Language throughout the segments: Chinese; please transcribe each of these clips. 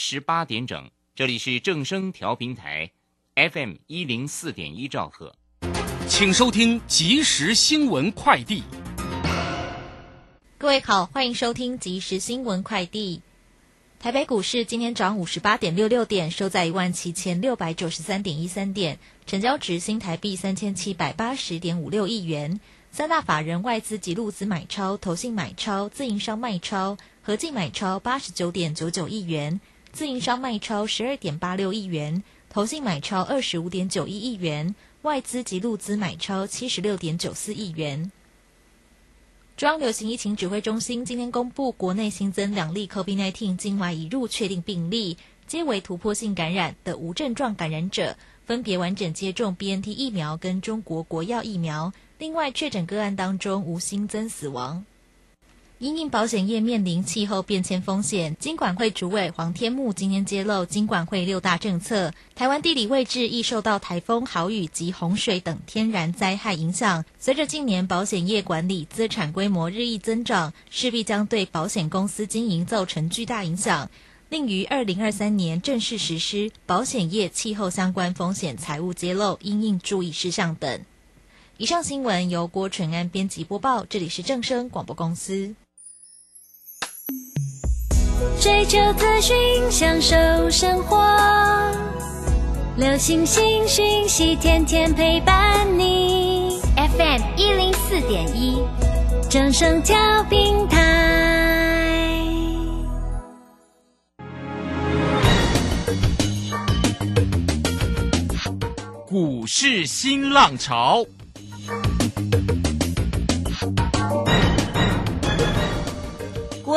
十八点整，这里是正声调频台，FM 一零四点一兆赫，请收听即时新闻快递。各位好，欢迎收听即时新闻快递。台北股市今天涨五十八点六六点，收在一万七千六百九十三点一三点，成交值新台币三千七百八十点五六亿元。三大法人外资及路资买超，投信买超，自营商卖超，合计买超八十九点九九亿元，自营商卖超十二点八六亿元，投信买超二十五点九一亿元，外资及路资买超七十六点九四亿元。中央流行疫情指挥中心今天公布，国内新增两例 COVID-19 境外移入确定病例，皆为突破性感染的无症状感染者，分别完整接种 BNT 疫苗跟中国国药疫苗。另外，确诊个案当中无新增死亡。因应保险业面临气候变迁风险，金管会主委黄天木今天揭露金管会六大政策。台湾地理位置易受到台风、豪雨及洪水等天然灾害影响。随着近年保险业管理资产规模日益增长，势必将对保险公司经营造成巨大影响。另于二零二三年正式实施保险业气候相关风险财务揭露因应注意事项等。以上新闻由郭纯安编辑播报，这里是正声广播公司。追求资讯，享受生活。流星星讯息，天天陪伴你。FM 一零四点一，正声调平台。股市新浪潮。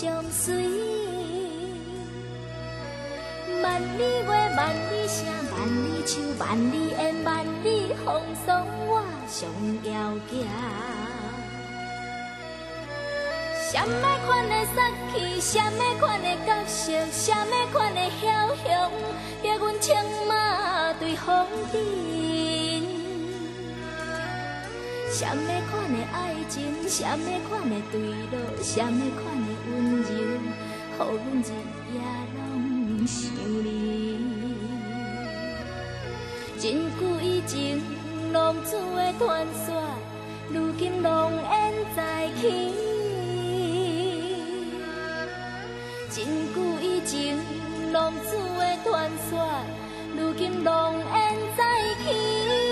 相随。万里月，万里声，万里树，万里烟，万里风霜，我上遥行。什么款的杀气，什么款的角色，什么款的枭雄，逼阮枪马对风阵。什么款的爱情，什么款的对路，什么款的温柔，予阮日夜拢想你。真久以前，浪子的传说，如今浓烟再起。真久以前，浪子的传说，如今浓烟再起。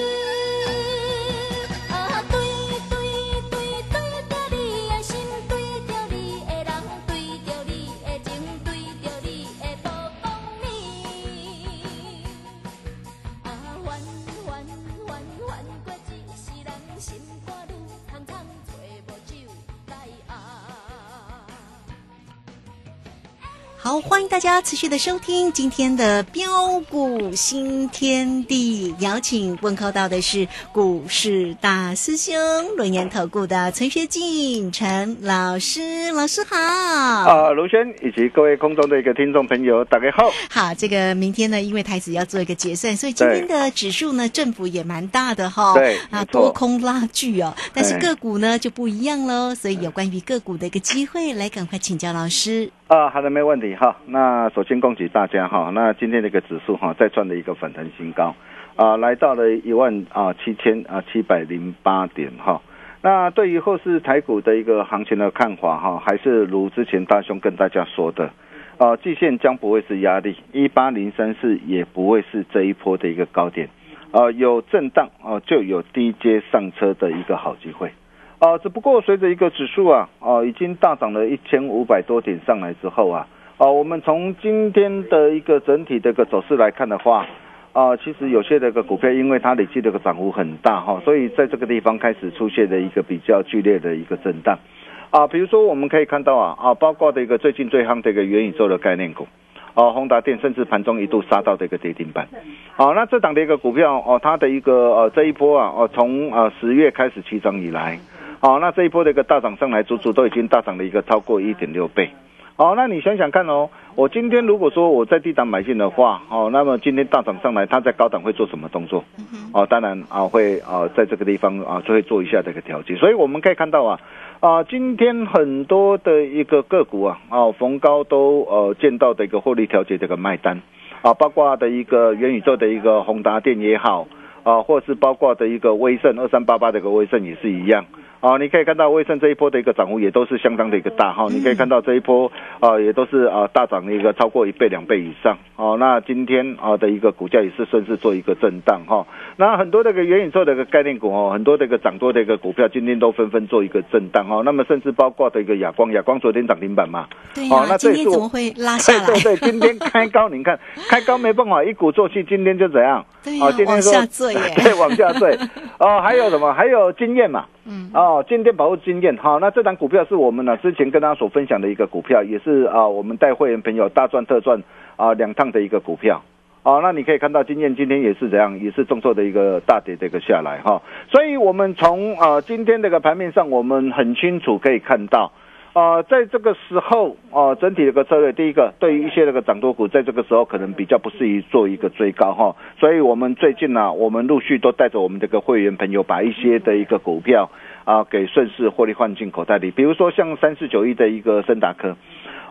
好，欢迎大家持续的收听今天的标股新天地，邀请问候到的是股市大师兄轮研投顾的陈学进陈老师，老师好。啊，卢轩以及各位空中的一个听众朋友，大家好。好，这个明天呢，因为台子要做一个结算，所以今天的指数呢，振幅也蛮大的哈。对啊，多空拉锯哦。但是哎个股呢就不一样喽，所以有关于个股的一个机会，来赶快请教老师。啊，好的，没问题哈。那首先恭喜大家哈，那今天的一个指数哈，再创了一个反弹新高，啊，来到了一万啊七千啊七百零八点哈。那对于后市台股的一个行情的看法哈，还是如之前大兄跟大家说的，呃，季线将不会是压力，一八零三四也不会是这一波的一个高点，呃，有震荡哦、就有低阶上车的一个好机会，呃，只不过随着一个指数啊，哦、已经大涨了一千五百多点上来之后啊，哦、我们从今天的一个整体的一个走势来看的话，啊、其实有些的一个股票，因为它累计的一个涨幅很大哈，所以在这个地方开始出现了一个比较剧烈的一个震荡。啊，比如说我们可以看到啊啊，包括的一个最近最夯的一个元宇宙的概念股，哦、宏达电甚至盘中一度杀到这个跌停板。哦、那这档的一个股票哦，它的一个呃这一波啊哦，从呃十月开始起涨以来，哦，那这一波的一个大涨上来，足足都已经大涨了一个超过一点六倍。哦，那你想想看哦，我今天如果说我在低档买进的话，哦，那么今天大涨上来，它在高档会做什么动作？哦，当然啊，会啊，在这个地方啊，就会做一下这个调节。所以我们可以看到啊，啊，今天很多的一个个股啊，啊，逢高都呃见到的一个获利调节这个卖单啊，包括的一个元宇宙的一个宏达电也好啊，或是包括的一个威盛二三八八的一个威盛也是一样。啊，你可以看到威盛这一波的一个涨幅也都是相当的一个大哈，你可以看到这一波啊也都是啊大涨的一个超过一倍两倍以上哦。那今天啊的一个股价也是顺势做一个震荡哈。那很多的一个元宇宙的一个概念股哦，很多的一个涨多的一个股票今天都纷纷做一个震荡哦。那么甚至包括的一个亚光，亚光昨天涨停板嘛，哦那这也是我今天怎么会拉下来？对对对，今天开高，你看开高没办法，一鼓作气，今天就怎样？对呀哦，今天往说下坠 对，往下坠。哦，还有什么？还有经验嘛？嗯，哦，今天保护经验，好，那这档股票是我们呢之前跟大家所分享的一个股票，也是啊我们带会员朋友大赚特赚啊两趟的一个股票。哦，那你可以看到经验今天也是怎样，也是重挫的一个大跌的一个下来哈、所以我们从呃今天这个盘面上，我们很清楚可以看到。啊，在这个时候，啊，整体的一个策略，第一个，对于一些那个涨多股，在这个时候可能比较不适宜做一个追高哈，所以我们最近呢、我们陆续都带着我们这个会员朋友，把一些的一个股票啊，给顺势获利换进口袋里，比如说像三四九一的一个森达科，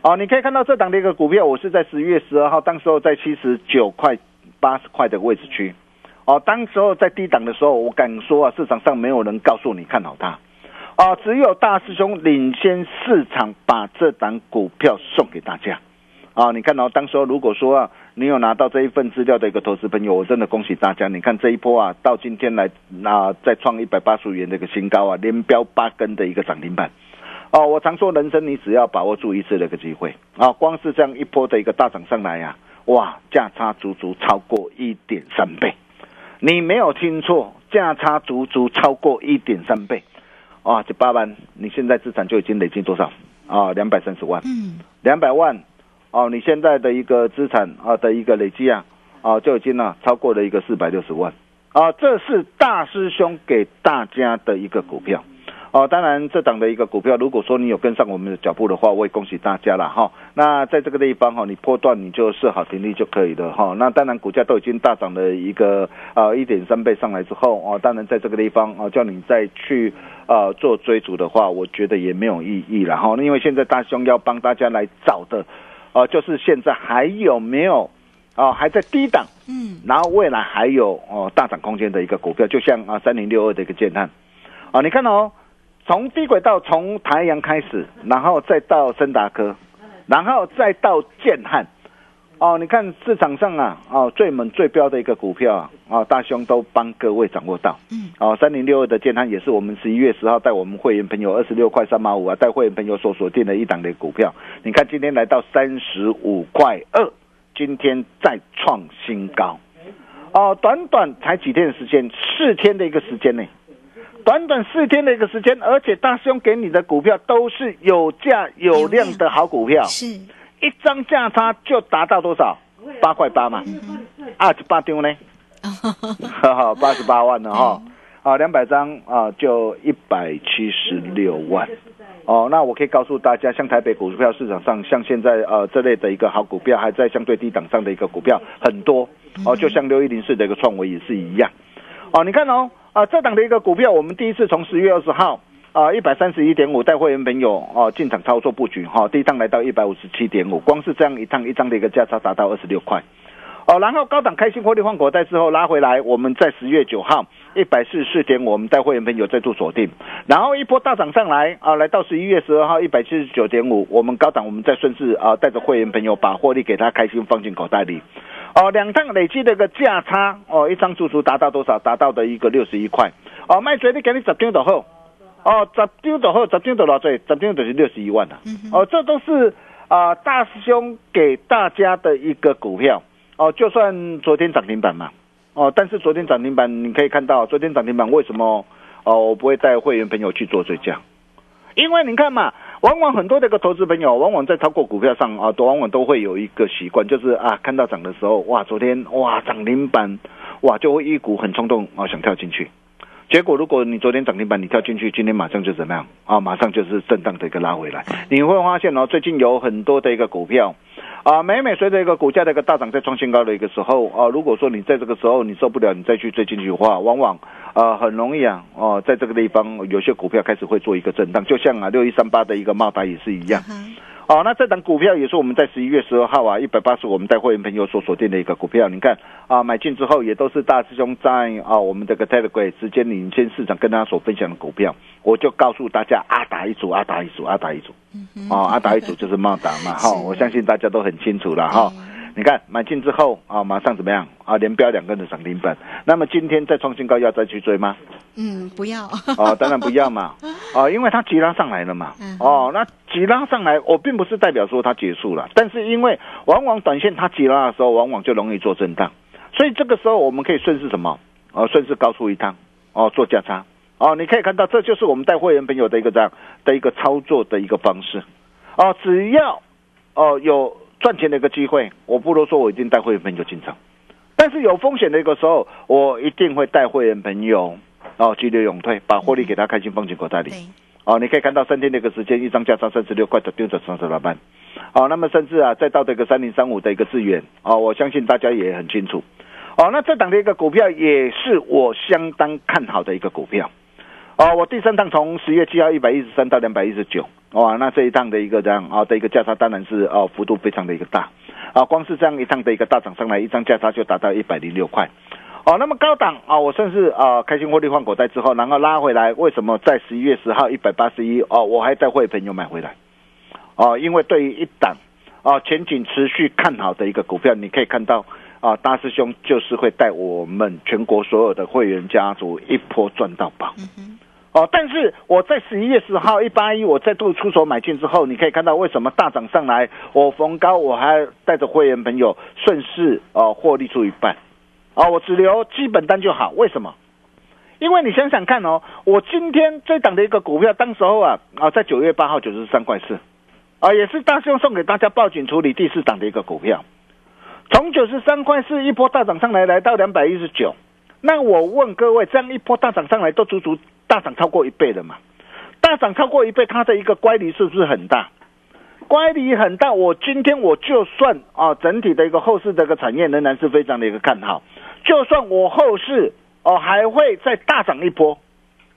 啊，你可以看到这档的一个股票，我是在十一月十二号，当时候在七十九块、八十块的位置区，哦、当时候在低档的时候，我敢说啊，市场上没有人告诉你看好它。啊，只有大师兄领先市场，把这档股票送给大家。啊，你看到、当时如果说啊，你有拿到这一份资料的一个投资朋友，我真的恭喜大家。你看这一波啊，到今天来，那、再创一百八十五元的一个新高啊，连标八根的一个涨停板。哦，我常说人生你只要把握住一次的一个机会啊，光是这样一波的一个大涨上来呀、哇，价差足足超过一点三倍。你没有听错，价差足足超过一点三倍。啊，这八万，你现在资产就已经累积多少？啊，两百三十万。嗯，两百万，哦，你现在的一个资产啊的一个累积啊，啊就已经呢、超过了一个四百六十万，啊，这是大师兄给大家的一个股票。哦，当然，这档的一个股票，如果说你有跟上我们的脚步的话，我也恭喜大家了哈。那在这个地方哈，你波段你就设好停利就可以了哈。那当然，股价都已经大涨了一个呃一点三倍上来之后哦，当然在这个地方哦，叫你再去呃做追逐的话，我觉得也没有意义了哈。因为现在大兄要帮大家来找的，呃，就是现在还有没有啊、还在低档，嗯，然后未来还有哦大涨空间的一个股票，就像啊三零六二的一个建探，啊，你看哦，从低轨道从台阳开始，然后再到森达科，然后再到建汉，哦，你看市场上啊，哦最猛最标的一个股票啊，哦大兄都帮各位掌握到，嗯，哦三零六二的建汉也是我们十一月十号带我们会员朋友二十六块三毛五啊，带会员朋友所锁定的一档的股票，你看今天来到三十五块二。今天再创新高，哦，短短才几天的时间，四天的一个时间呢，短短四天的一个时间，而且大师兄给你的股票都是有价有量的好股票，是，一张价差就达到多少？八块八嘛，二十八丢呢，哈哈，八十八万了哈，啊，两百张啊，就一百七十六万。哦，那我可以告诉大家，像台北股票市场上，像现在呃这类的一个好股票，还在相对低档上的一个股票很多。哦，就像六一零四的一个创维也是一样。哦，你看哦，啊这档的一个股票，我们第一次从十月二十号啊一百三十一点五带会员朋友哦进场操作布局哈、第一趟来到一百五十七点五，光是这样一趟一张的一个价差达到二十六块。哦，然后高档开心获利换口袋之后拉回来，我们在十月九号一百四十四点，我们带会员朋友再度锁定，然后一波大涨上来啊，来到十一月十二号一百七十九点五，我们高档我们再顺势啊带着会员朋友把获利给他开心放进口袋里。哦，两趟累计的一个价差哦，一张足足达到多少？达到的一个六十一块。哦，卖水你给你十张就好。哦，十张就好，十张就偌济，十张就是六十一万了。哦，这都是啊、大师兄给大家的一个股票。哦，就算昨天涨停板嘛。哦，但是昨天涨停板你可以看到，昨天涨停板为什么哦我不会带会员朋友去做追加？因为你看嘛，往往很多的一个投资朋友，往往在超过股票上啊，都往往都会有一个习惯，就是啊，看到涨的时候，哇，昨天哇涨停板，哇就会一股很冲动啊想跳进去。结果如果你昨天涨停板你跳进去，今天马上就怎么样啊？马上就是震荡的一个拉回来。你会发现哦，最近有很多的一个股票啊，每每随着一个股价的一个大涨在创新高的一个时候啊，如果说你在这个时候你受不了，你再去追进去的话，往往啊很容易啊哦，在这个地方有些股票开始会做一个震荡，就像啊六一三八的一个茂达也是一样。哦，那这档股票也是我们在十一月十二号啊，一百八十，我们带会员朋友所锁定的一个股票。你看啊，买进之后也都是大师兄在啊我们这个 Telegram 直接领先市场跟大家所分享的股票，我就告诉大家啊打一组，啊打一组，啊打一组，哦啊打一组就是茂达嘛哈，我相信大家都很清楚了哈。你看买进之后啊，马上怎么样啊？连标两根的涨停板。那么今天再创新高，要再去追吗？嗯，不要。哦，当然不要嘛，哦，因为它急拉上来了嘛，哦，那急拉上来，我并不是代表说它结束了，但是因为往往短线它急拉的时候，往往就容易做震荡，所以这个时候我们可以顺势什么？哦，顺势高出一趟，哦，做价差，哦，你可以看到这就是我们带会员朋友的一个这样的一个操作的一个方式，哦，只要哦有赚钱的一个机会，我不如说我一定带会员朋友进场，但是有风险的一个时候，我一定会带会员朋友。哦，急流勇退，把获利给他开心放进口袋里。哦，你可以看到三天的一个时间，一张价差三十六块的丢着三十八万。哦，那么甚至啊，再到这个三零三五的一个资源，哦，我相信大家也很清楚。哦，那这档的一个股票也是我相当看好的一个股票。哦，我第三趟从十月七号一百一十三到两百一十九，哇，那这一趟的一个这样啊的一个价差当然是哦幅度非常的一个大。啊，光是这样一趟的一个大涨上来，一张价差就达到一百零六块。哦，那么高档啊，我算是啊开心获利换口袋之后，然后拉回来，为什么在十一月十号一百八十一哦，我还带会朋友买回来？哦，因为对于一档啊前景持续看好的一个股票，你可以看到啊大师兄就是会带我们全国所有的会员家族一波赚到宝。哦，但是我在十一月十号一八一，我再度出手买进之后，你可以看到为什么大涨上来，我逢高我还带着会员朋友顺势哦获利出一半。啊，我只留基本单就好。为什么？因为你想想看哦，我今天这档的一个股票，当时候啊啊，在九月八号九十三块四，啊，也是大兄送给大家报警处理第四档的一个股票，从九十三块四一波大涨上来，来到两百一十九。那我问各位，这样一波大涨上来，都足足大涨超过一倍了嘛？大涨超过一倍，它的一个乖离是不是很大？乖离很大，我今天我就算啊，整体的一个后市的一个产业仍然是非常的一个看好。就算我后市哦还会再大涨一波，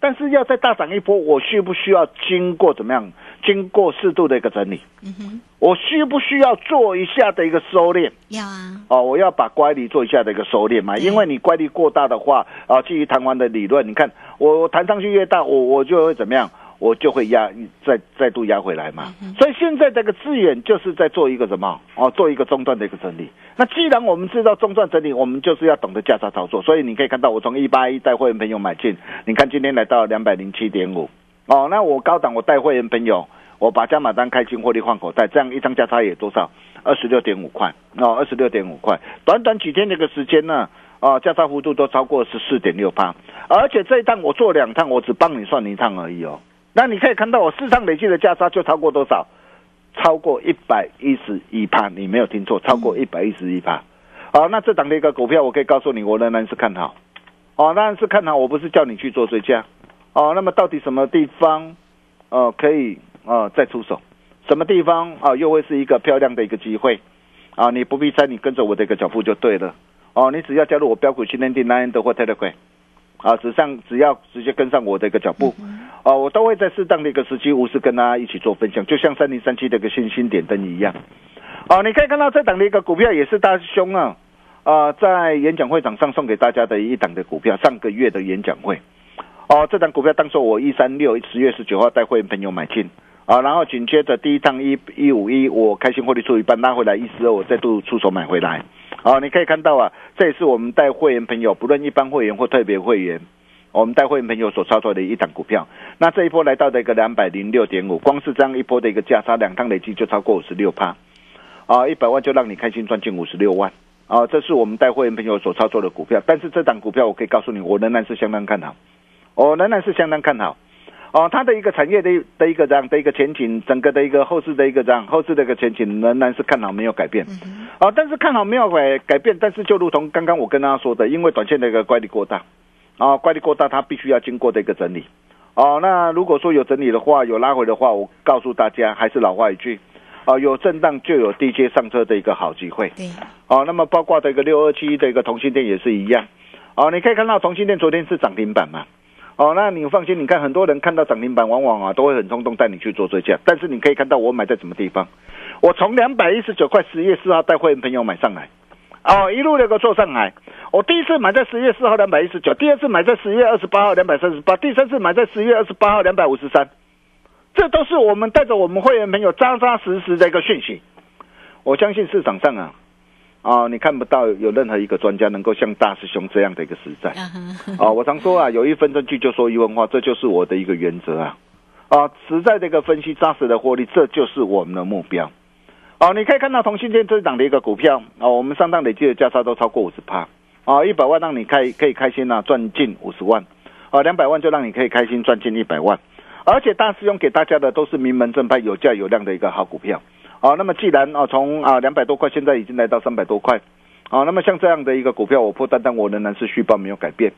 但是要再大涨一波，我需不需要经过怎么样？经过适度的一个整理，嗯哼，我需不需要做一下的一个收敛？要啊，哦，我要把乖离做一下的一个收敛嘛，因为你乖离过大的话，啊，基于弹簧的理论，你看我我弹上去越大，我我就会怎么样？我就会压再再度压回来嘛。所以现在这个资源就是在做一个什么？哦，做一个中段的一个整理。那既然我们知道中段整理，我们就是要懂得价差操作。所以你可以看到，我从一八一带会员朋友买进，你看今天来到两百零七点五。哦，那我高档我带会员朋友，我把加码单开进获利换口袋，这样一张价差也多少？二十六点五块哦，二十六点五块，短短几天这个时间呢，哦，价差幅度都超过十四点六八，而且这一趟我做两趟，我只帮你算一趟而已哦。那你可以看到我市场累计的价差就超过多少？超过一百一十一趴，你没有听错，超过一百一十一趴。好，那这档的一个股票，我可以告诉你，我仍然是看好。哦，当然是看好，我不是叫你去做追加。哦，那么到底什么地方，呃，可以呃再出手？什么地方啊、又会是一个漂亮的一个机会？啊，你不必猜，你跟着我的一个脚步就对了。哦，你只要加入我标股训练营 Nine 的或 Telegram，啊，只上只要直接跟上我的一个脚步，哦，我都会在适当的一个时机，无私跟大家一起做分享，就像三零三七的一个信心点灯一样。哦，你可以看到这档的一个股票也是大师兄啊，呃，在演讲会场上送给大家的一档的股票，上个月的演讲会。哦，这档股票当时我一三六十月十九号带会员朋友买进啊，然后紧接着第一趟一一五一，我开心获利出一半拉回来一四二，我再度出手买回来。啊，你可以看到啊，这也是我们带会员朋友，不论一般会员或特别会员，我们带会员朋友所操作的一档股票。那这一波来到的一个两百零六点五，光是这样一波的一个价差，两趟累计就超过五十六趴。啊，一百万就让你开心赚进五十六万。啊，这是我们带会员朋友所操作的股票，但是这档股票我可以告诉你，我仍然是相当看好，我仍然是相当看好。哦，它的一个产业的的一个这样的一个前景，整个的一个后市的一个这样后市的一个前景仍然是看好，没有改变。啊，但是看好没有改改变，但是就如同刚刚我跟大家说的，因为短线的一个乖离过大，啊，乖离过大，它必须要经过的一个整理。哦，那如果说有整理的话，有拉回的话，我告诉大家，还是老话一句，啊，有震荡就有低阶上车的一个好机会。对，哦，那么包括这个六二七的一个同性店也是一样。哦，你可以看到同性店昨天是涨停板嘛？哦，那你放心，你看很多人看到涨停板，往往啊都会很冲动带你去做追加。但是你可以看到我买在什么地方？我从两百一十九块十月四号带会员朋友买上来，哦，一路那个做上来。我第一次买在十月四号两百一十九，第二次买在十月二十八号两百三十八，第三次买在十月二十八号两百五十三。这都是我们带着我们会员朋友扎扎实实的一个讯息。我相信市场上啊，啊，你看不到有任何一个专家能够像大师兄这样的一个实在。啊我常说啊，有一分证据就说一分话，这就是我的一个原则啊。啊，实在的一个分析，扎实的获利，这就是我们的目标。哦、你可以看到同性恋这档的一个股票啊、我们上档累计的价差都超过五十趴啊，一百万让你开可以开心啊，赚进五十万啊，两百万就让你可以开心赚进一百万，而且大师兄给大家的都是名门正派、有价有量的一个好股票。啊，那么既然啊从啊两百多块现在已经来到三百多块，啊，那么像这样的一个股票，我破单单我仍然是续报没有改变，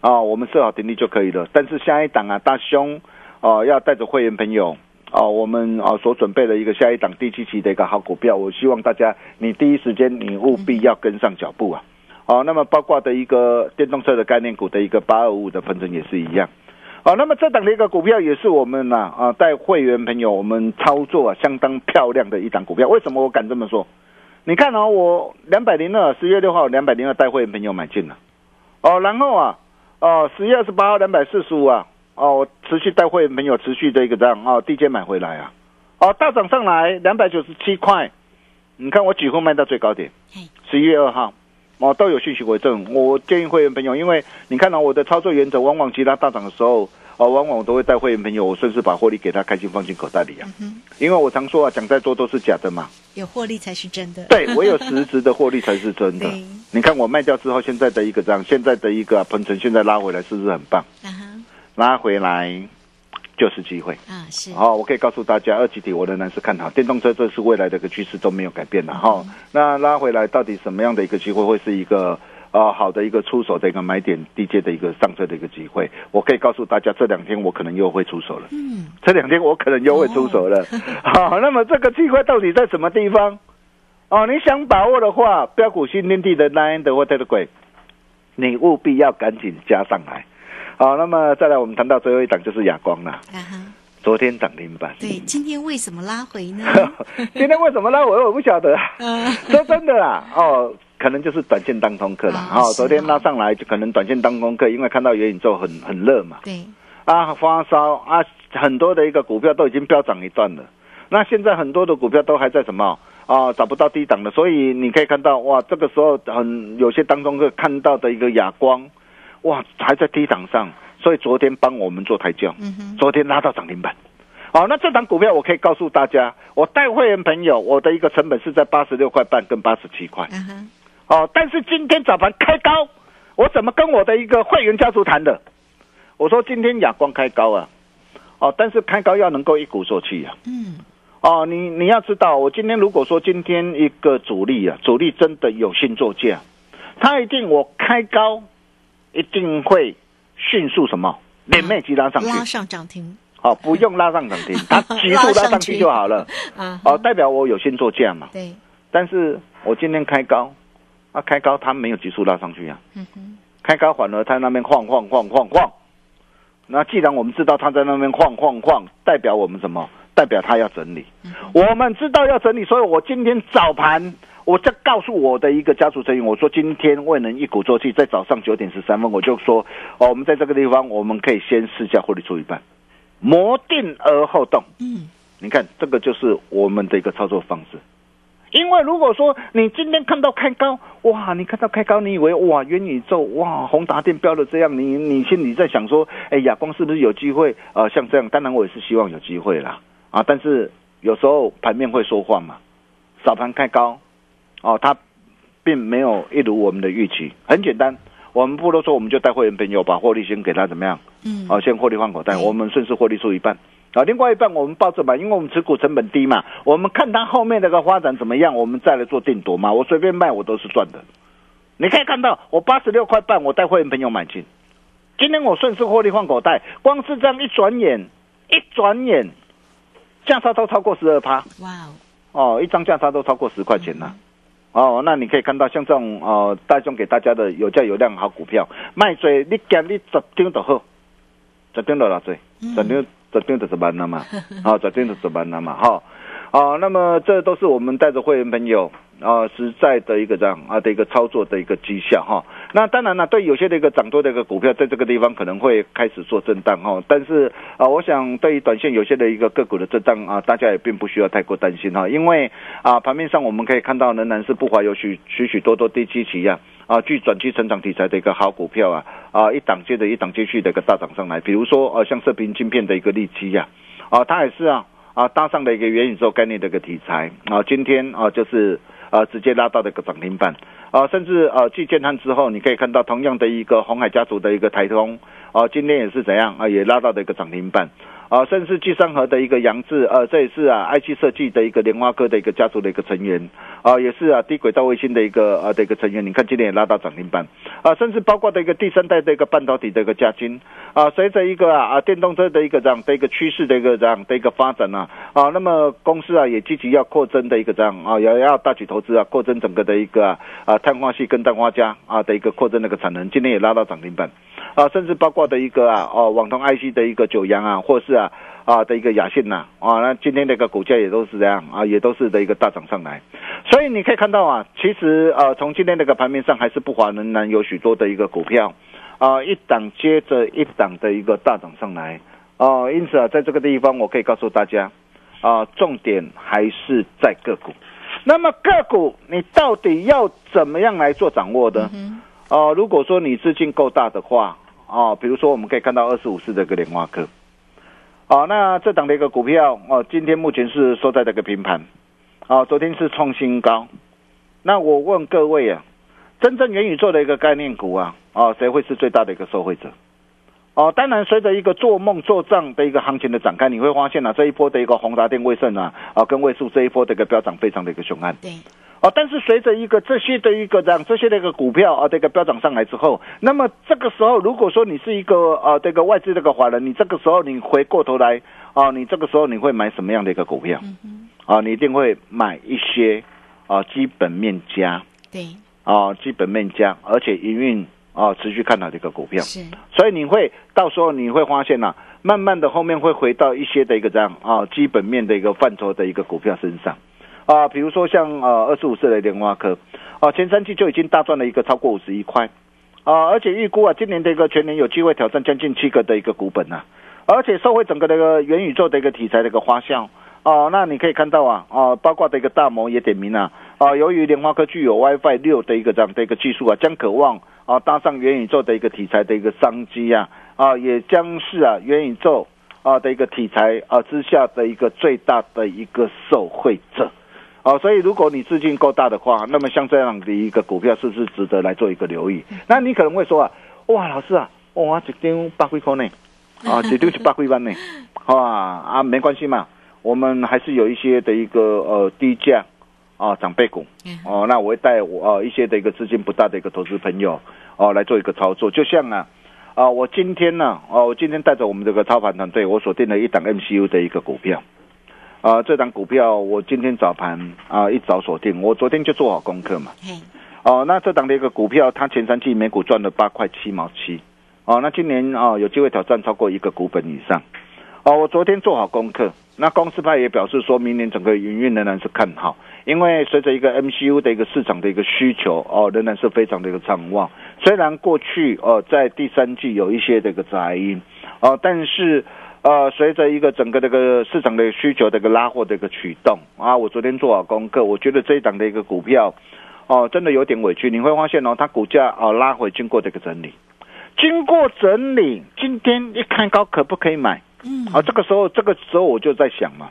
啊，我们设好停利就可以了。但是下一档啊，大兄哦、要带着会员朋友哦、我们啊所准备的一个下一档第七期的一个好股票，我希望大家你第一时间你务必要跟上脚步啊。哦，那么包括的一个电动车的概念股的一个八二五的分成也是一样。哦，那么这档的一个股票也是我们呐啊带会员朋友我们操作啊相当漂亮的一档股票。为什么我敢这么说？你看哦，我两百零二十月六号两百零二带会员朋友买进了，哦，然后啊，哦十月二十八号两百四十五啊，哦我持续带会员朋友持续的一个这样哦低阶买回来啊，哦大涨上来两百九十七块，你看我几乎卖到最高点，十一月二号。哦，都有讯息为证。我建议会员朋友，因为你看到、我的操作原则，往往其他大涨的时候，哦，往往我都会带会员朋友，我顺势把获利给他开心放进口袋里啊。嗯因为我常说啊，讲再多都是假的嘛。有获利才是真的。对，我有实质的获利才是真的。你看我卖掉之后，现在的一个这样，现在的一个鹏程，现在拉回来是不是很棒？啊，拉回来就是机会。啊是，哦，我可以告诉大家，二级体我仍然是看好电动车，这是未来的一个趋势都没有改变的哈、那拉回来到底什么样的一个机会会是一个呃好的一个出手的一个买点低阶的一个上车的一个机会？我可以告诉大家，这两天我可能又会出手了。嗯，这两天我可能又会出手了。好、那么这个机会到底在什么地方？哦，你想把握的话，标股新天地的 Nine 的或 t e l 你务必要赶紧加上来。好，那么再来，我们谈到最后一档就是亚光了。昨天涨停板，对，今天为什么拉回呢？今天为什么拉回我不晓得 说真的啦，哦，可能就是短线当冲客了。哦，昨天哦拉上来就可能短线当冲客，因为看到元宇宙很很热嘛。对，啊，发烧啊，很多的一个股票都已经飙涨一段了。那现在很多的股票都还在什么啊？找不到低档的，所以你可以看到哇，这个时候很有些当中客看到的一个哑光，哇，还在低档上，所以昨天帮我们做抬轿，嗯，昨天拉到涨停板。好、那这档股票我可以告诉大家，我带会员朋友，我的一个成本是在八十六块半跟八十七块。哦，但是今天早盘开高，我怎么跟我的一个会员家族谈的？我说今天亚光开高啊，哦，但是开高要能够一鼓作气啊。嗯，哦，你你要知道，我今天如果说今天一个主力啊，主力真的有心做价，他一定我开高，一定会迅速什么连袂急拉上去，拉上涨停，哦，不用拉上涨停，它急速拉上去就好了。啊，哦，代表我有先做价嘛。对，但是我今天开高，啊，开高它没有急速拉上去啊，嗯哼，开高反而它那边晃晃晃晃晃。那既然我们知道它在那边晃晃晃，代表我们什么？代表它要整理。我们知道要整理，所以我今天早盘我在告诉我的一个家族成员，我说今天未能一鼓作气，在早上九点十三分，我就说哦，我们在这个地方，我们可以先试驾获利出一半，谋定而后动。嗯，你看，这个就是我们的一个操作方式。因为如果说你今天看到开高，哇，你看到开高，你以为哇元宇宙哇宏达电标的这样，你你心里在想说，哎，亚光是不是有机会？呃，像这样，当然我也是希望有机会啦，啊，但是有时候盘面会说话嘛，早盘开高，哦，它并没有一如我们的预期。很简单，我们不多说，我们就带会员朋友把获利先给他怎么样？嗯，哦，先获利换口袋，我们顺势获利出一半。啊，另外一半我们抱着嘛，因为我们持股成本低嘛，我们看它后面那个发展怎么样，我们再来做定夺嘛。我随便卖我都是赚的。你可以看到，我八十六块半，我带会员朋友买进。今天我顺势获利换口袋，光是这样一转眼，一转眼，价差都超过十二趴哇哦，哦，一张价差都超过十块钱了。哦，那你可以看到像这种呃，大众给大家的有价有量好股票，卖最你今你十张就好，十张就偌济，十张十张就十万了嘛，好、十张就十万了嘛，哈、哦，那么这都是我们带着会员朋友啊、实在的一个这样啊的一个操作的一个绩效哈。那当然了，对有些的一个涨多的一个股票，在这个地方可能会开始做震荡哈。但是啊、我想对于短线有些的一个个股的震荡啊，大家也并不需要太过担心哈，因为啊盘面上我们可以看到仍然是不乏有许许许多多低基期呀啊具转期成长题材的一个好股票啊啊一档接着一档接续的一个大涨上来，比如说呃像射频晶片的一个利基呀啊它也是啊。啊，搭上的一个元宇宙概念的一个题材啊，今天啊就是啊直接拉到的一个涨停板啊，甚至呃去建仓之后，你可以看到同样的一个红海家族的一个台通啊，今天也是怎样啊，也拉到的一个涨停板啊，甚至聚三和的一个杨志呃，这也是啊 IC 设计的一个莲花科的一个家族的一个成员啊，也是啊低轨道卫星的一个呃的一个成员，你看今天也拉到涨停板啊，甚至包括的一个第三代的一个半导体的一个加金啊，随着一个啊啊电动车的一个这样的一个趋势的一个这样的一个发展呢啊，那么公司啊也积极要扩增的一个这样啊，也要大举投资啊，扩增整个的一个啊啊碳化系跟氮化镓啊的一个扩增那个产能，今天也拉到涨停板。啊，甚至包括的一个啊哦网通 IC 的一个九阳啊，或是啊啊的一个雅信呐啊，那今天那个股价也都是这样啊，也都是的一个大涨上来，所以你可以看到啊，其实呃从今天那个盘面上还是不乏仍然有许多的一个股票啊，一档接着一档的一个大涨上来啊，因此啊，在这个地方我可以告诉大家啊，重点还是在个股。那么个股你到底要怎么样来做掌握的？嗯哦、如果说你资金够大的话，哦，比如说我们可以看到二十五四的一个莲花科，哦，那这档的一个股票哦，今天目前是收在这个平盘，哦，昨天是创新高。那我问各位啊，真正元宇宙的一个概念股啊，哦，谁会是最大的一个受惠者？哦，当然，随着一个做梦做账的一个行情的展开，你会发现啊，这一波的一个宏达电、威盛啊，啊，跟位数这一波的一个飙涨非常的一个凶悍。对，哦，但是随着一个这些的一个这样这些的一个股票啊，这个飙涨上来之后，那么这个时候如果说你是一个呃这个外资这个华人，你这个时候你回过头来啊，你这个时候你会买什么样的一个股票？啊，你一定会买一些啊基本面加。对，啊基本面加，而且营运啊持续看好的一个股票。是，所以你会到时候你会发现呐、慢慢的后面会回到一些的一个这样啊基本面的一个范畴的一个股票身上啊，比如说像呃二十五岁的莲花科啊，前三季就已经大赚了一个超过五十一块啊，而且预估啊今年的一个全年有机会挑战将近七个的一个股本呐、而且社会整个的一个元宇宙的一个题材的一个花销。哦，那你可以看到啊，哦，八卦的一个大摩也点名啊，啊，由于莲花科具有 WiFi 六的一个这样的一个技术啊，将渴望啊搭上元宇宙的一个题材的一个商机啊，啊，也将是啊元宇宙啊的一个题材啊之下的一个最大的一个受惠者。哦，所以如果你资金够大的话，那么像这样的一个股票是不是值得来做一个留意？那你可能会说啊，哇，老师啊，哇，一张八几块呢？啊，一张是八块万呢？啊啊，没关系嘛，我们还是有一些的一个呃低价啊长辈股哦，那我会带我呃一些的一个资金不大的一个投资朋友哦来做一个操作，就像啊啊，我今天呢哦，我今天带着我们这个操盘团队，我锁定了一档 MCU 的一个股票。啊，这档股票我今天早盘啊一早锁定，我昨天就做好功课嘛。嘿，哦，那这档的一个股票，它前三季每股赚了八块七毛七，哦，那今年啊、有机会挑战超过一个股本以上。哦，我昨天做好功课，那公司派也表示说明年整个营运仍然是看好，因为随着一个 MCU 的一个市场的一个需求哦，仍然是非常的一个畅旺。虽然过去哦在第三季有一些这个杂音哦，但是呃随着一个整个这个市场的需求的一个拉货的一个驱动啊，我昨天做好功课，我觉得这一档的一个股票哦真的有点委屈。你会发现哦，它股价哦拉回经过这个整理，经过整理，今天一看高可不可以买？嗯，啊，这个时候这个时候我就在想嘛。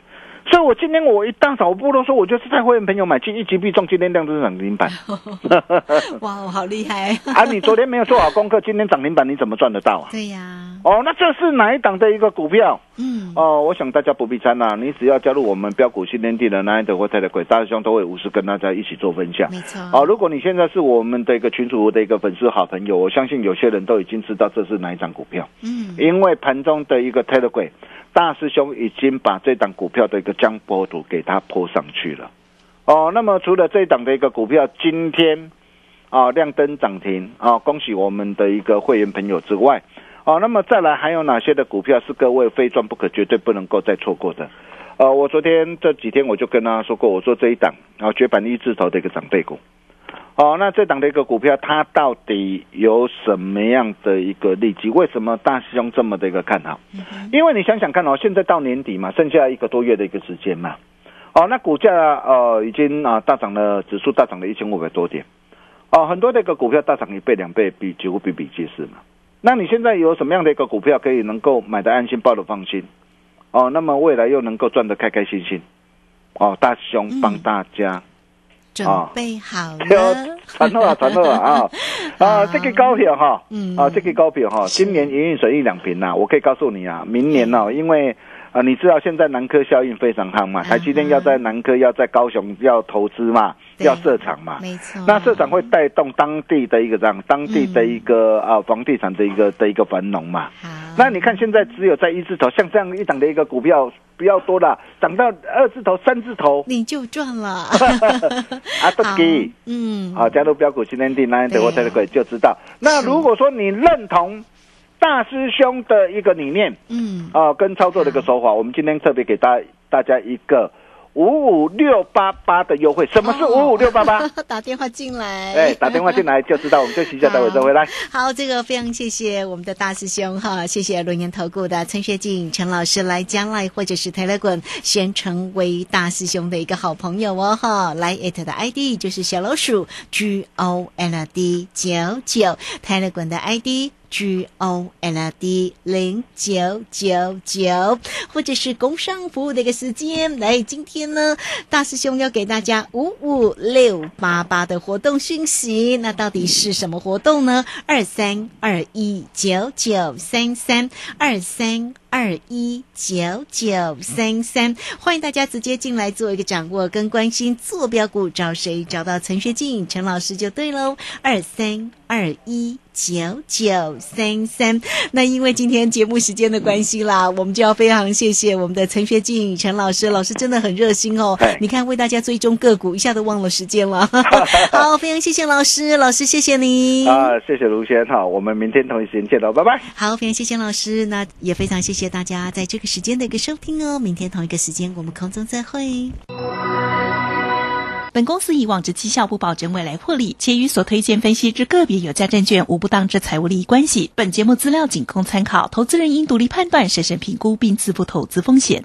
所以，我今天我一大早不啰嗦，我就是在会员朋友买进一击必中，今天亮灯涨停板。哇，好厉害！啊，你昨天没有做好功课，今天涨停板你怎么赚得到啊？对呀，哦，那这是哪一档的一个股票？嗯，哦，我想大家不必猜啦，你只要加入我们标股新天地的那一德或泰的鬼大师兄，都会无私跟大家一起做分享。没错。哦，如果你现在是我们的一个群主的一个粉丝好朋友，我相信有些人都已经知道这是哪一张股票，嗯，因为盘中的一个泰的鬼大师兄已经把这档股票的一个江波图给它泼上去了。哦，那么除了这档的一个股票今天啊亮灯涨停啊，恭喜我们的一个会员朋友之外，哦，那么再来还有哪些的股票是各位非赚不可、绝对不能够再错过的？呃，我昨天这几天我就跟大家说过，我说这一档啊绝版一字头的一个长辈股。哦，那这档的一个股票，它到底有什么样的一个利基？为什么大师兄这么的一个看好？因为你想想看哦，现在到年底嘛，剩下一个多月的一个时间嘛，哦，那股价呃已经啊大涨了，指数大涨了一千五百多点，哦，很多的一个股票大涨一倍两倍，比几乎比比皆是嘛。那你现在有什么样的一个股票可以能够买的安心，抱的放心？哦，那么未来又能够赚得开开心心？哦，大师兄帮大家。准备好有了，传后啊，传后啊啊。啊！这个高票哈，嗯。啊，这个高票哈，今年营运水一两平呐，我可以告诉你啊，明年呢，因为啊，你知道现在南科效应非常夯嘛，台积电要在南科要在高雄要投资嘛，要设厂嘛，没错。那设厂会带动当地的一个这样，当地的一个啊房地产的一个的一个繁荣嘛。好，那你看现在只有在一字头，像这样一档的一个股票比较多了，涨到二字头、三字头你就赚了。啊，都好给。嗯，好，加入标股新天地那德国对特贵就知道。那如果说你认同大师兄的一个理念嗯，啊，跟操作的一个手法，我们今天特别给大大家一个五五六八八的优惠。什么是五五六八八？打电话进来，哎，打电话进来就知道。我们休息一下，待会再回来。好，这个非常谢谢我们的大师兄哈，谢谢龙岩投顾的陈学进陈老师来将来或者是泰勒滚先成为大师兄的一个好朋友哦哈，来 at 的 ID 就是小老鼠 G O L D 九九，泰勒滚的 ID。G O L D 零九九九，或者是工商服务的一个时间。来，今天呢，大师兄要给大家五五六八八的活动讯息，那到底是什么活动呢？二三二一九九三三二三。二一九九三三，欢迎大家直接进来做一个掌握跟关心，坐标股找谁？找到陈学进陈老师就对喽。二三二一九九三三。那因为今天节目时间的关系啦，我们就要非常谢谢我们的陈学进陈老师，老师真的很热心哦哎。你看为大家追踪个股，一下都忘了时间了。好，非常谢谢老师，老师谢谢你。啊，谢谢卢先哈，我们明天同一时间见到，拜拜。好，非常谢谢老师，那也非常谢谢谢大家在这个时间的一个收听哦。明天同一个时间我们空中再会。本公司以往之绩效不保证未来获利，且与所推荐分析之个别有价证券无不当之财务利益关系。本节目资料仅供参考，投资人应独立判断、审慎评估并自负投资风险。